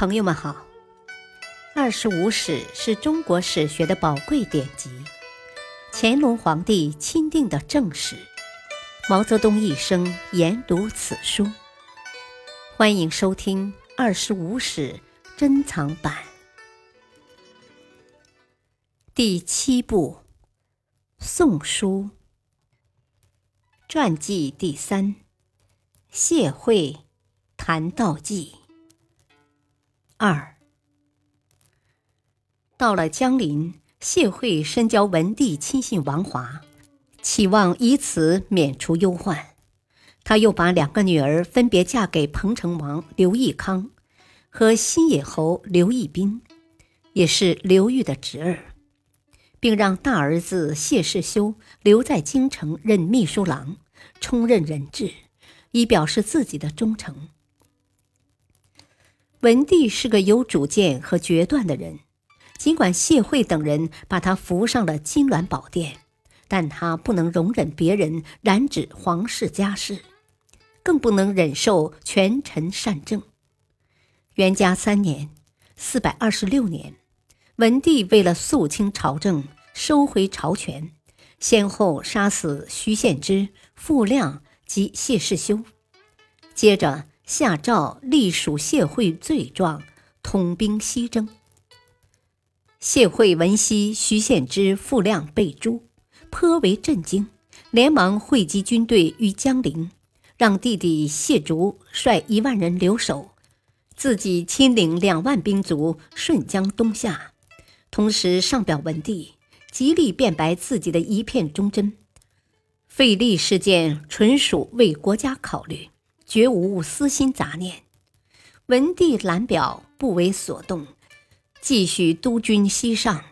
朋友们好，《二十五史》是中国史学的宝贵典籍，乾隆皇帝钦定的正史，毛泽东一生研读此书。欢迎收听《二十五史》珍藏版第七部《宋书》传记第三：谢晦谈道记。二到了江陵，谢惠深交文帝亲信王华，期望以此免除忧患。他又把两个女儿分别嫁给彭城王刘义康和新野侯刘义斌，也是刘裕的侄儿，并让大儿子谢世修留在京城任秘书郎，充任人质，以表示自己的忠诚。文帝是个有主见和决断的人，尽管谢惠等人把他扶上了金銮宝殿，但他不能容忍别人染指皇室家事，更不能忍受权臣擅政。元嘉三年（四百二十六年），文帝为了肃清朝政、收回朝权，先后杀死徐献之、傅亮及谢世修，接着。下诏隶属谢惠罪状，统兵西征。谢惠闻悉徐献之、傅亮被诛，颇为震惊，连忙汇集军队于江陵，让弟弟谢竹率一万人留守，自己亲领两万兵卒顺江东下。同时上表文帝，极力辩白自己的一片忠贞。废立事件纯属为国家考虑。绝无私心杂念，文帝览表不为所动，继续督军西上。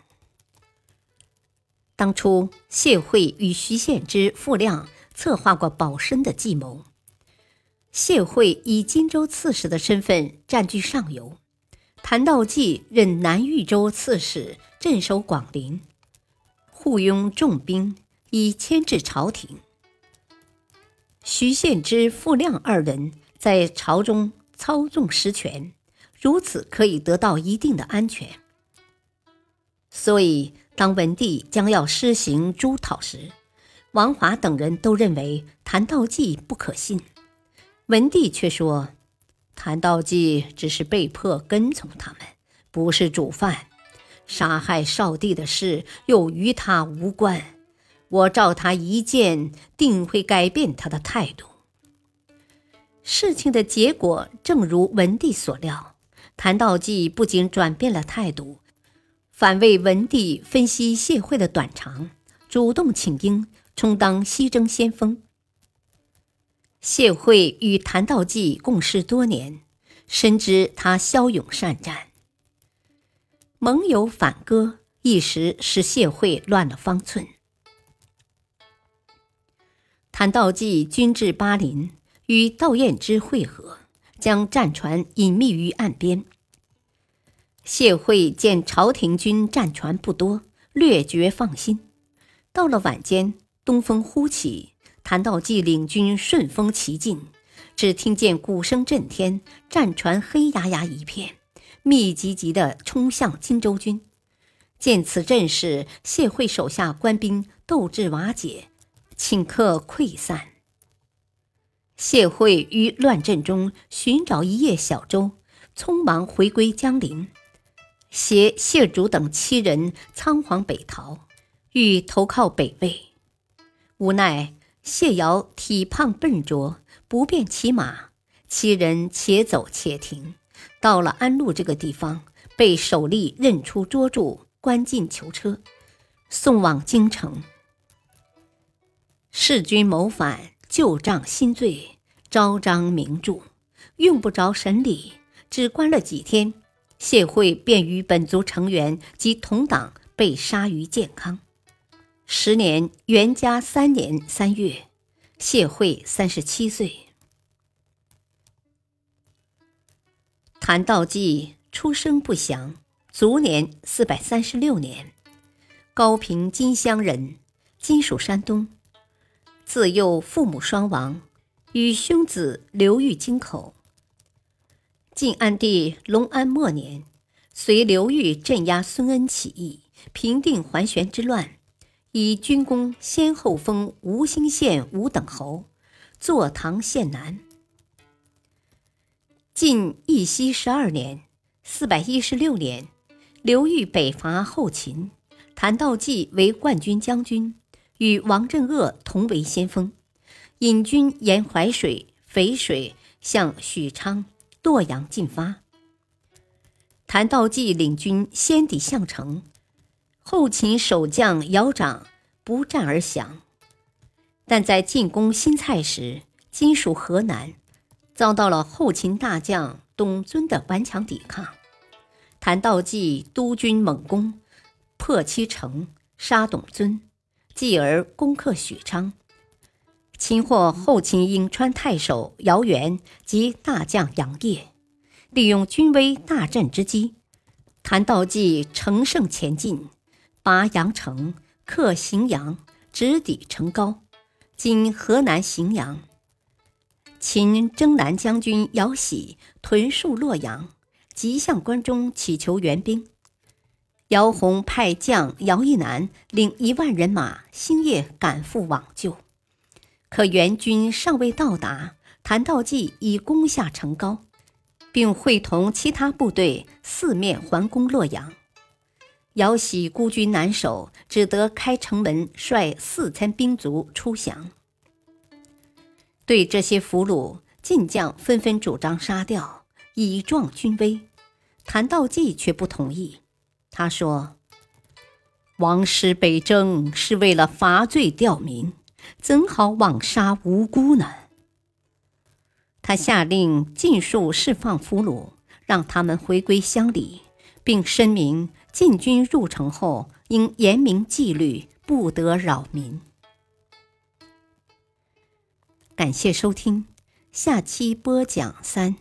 当初谢惠与徐献之、傅亮策划过保身的计谋。谢惠以荆州刺史的身份占据上游，谭道济任南豫州刺史，镇守广陵，护拥重兵以牵制朝廷。徐献之、傅亮二人在朝中操纵实权，如此可以得到一定的安全。所以，当文帝将要施行诛讨时，王华等人都认为谭道济不可信。文帝却说：“谭道济只是被迫跟从他们，不是主犯。杀害少帝的事又与他无关。”我照他一剑，定会改变他的态度。事情的结果正如文帝所料，谭道济不仅转变了态度，反为文帝分析谢惠的短长，主动请缨充当西征先锋。谢惠与谭道济共事多年，深知他骁勇善战，盟友反戈，一时使谢惠乱了方寸。谭道济军至巴林，与道彦之会合，将战船隐秘于岸边。谢惠见朝廷军战船不多，略觉放心。到了晚间，东风忽起，谭道济领军顺风骑进，只听见鼓声震天，战船黑压压一片，密集集地冲向荆州军。见此阵势，谢惠手下官兵斗志瓦解。顷刻溃散。谢惠于乱阵中寻找一叶小舟，匆忙回归江陵，携谢主等七人仓皇北逃，欲投靠北魏。无奈谢瑶体胖笨拙，不便骑马，七人且走且停，到了安陆这个地方，被守吏认出捉住，关进囚车，送往京城。弑君谋反，旧账新罪，昭彰明著，用不着审理，只关了几天，谢惠便与本族成员及同党被杀于建康。时年元嘉三年三月，谢惠三十七岁。谭道济出生不详，卒年四百三十六年，高平金乡人，今属山东。自幼父母双亡，与兄子流寓京口。晋安帝隆安末年，随刘裕镇压孙恩起义，平定桓玄之乱，以军功先后封吴兴县五等侯，坐堂县男。晋义熙十二年（四百一十六年），刘裕北伐后秦，谭道济为冠军将军，与王镇恶同为先锋，引军沿淮水、淝水向许昌。洛阳进发，谭道济领军先抵项城，后秦守将姚长不战而降。但在进攻新蔡时，今属河南，遭到了后秦大将董遵的顽强抵抗。谭道济督军猛攻，破七城，杀董遵，继而攻克许昌。擒获后秦颍川太守姚元及大将杨业，利用军威大振之机，谭道济乘胜前进，拔阳城，克荥阳，直抵成皋（今河南荥阳）。秦征南将军姚喜屯戍洛阳，即向关中乞求援兵。姚洪派将姚义南领一万人马，星夜赶赴往救。可援军尚未到达，谭道济已攻下城高，并会同其他部队四面环攻洛阳。姚喜孤军难守，只得开城门，率四千兵卒出降。对这些俘虏，晋将纷纷主张杀掉，以壮军威。谭道济却不同意。他说：“王师北征是为了伐罪吊民。”怎好枉杀无辜呢？他下令尽数释放俘虏，让他们回归乡里，并声明禁军入城后应严明纪律，不得扰民。感谢收听，下期播讲三，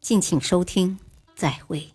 敬请收听，再会。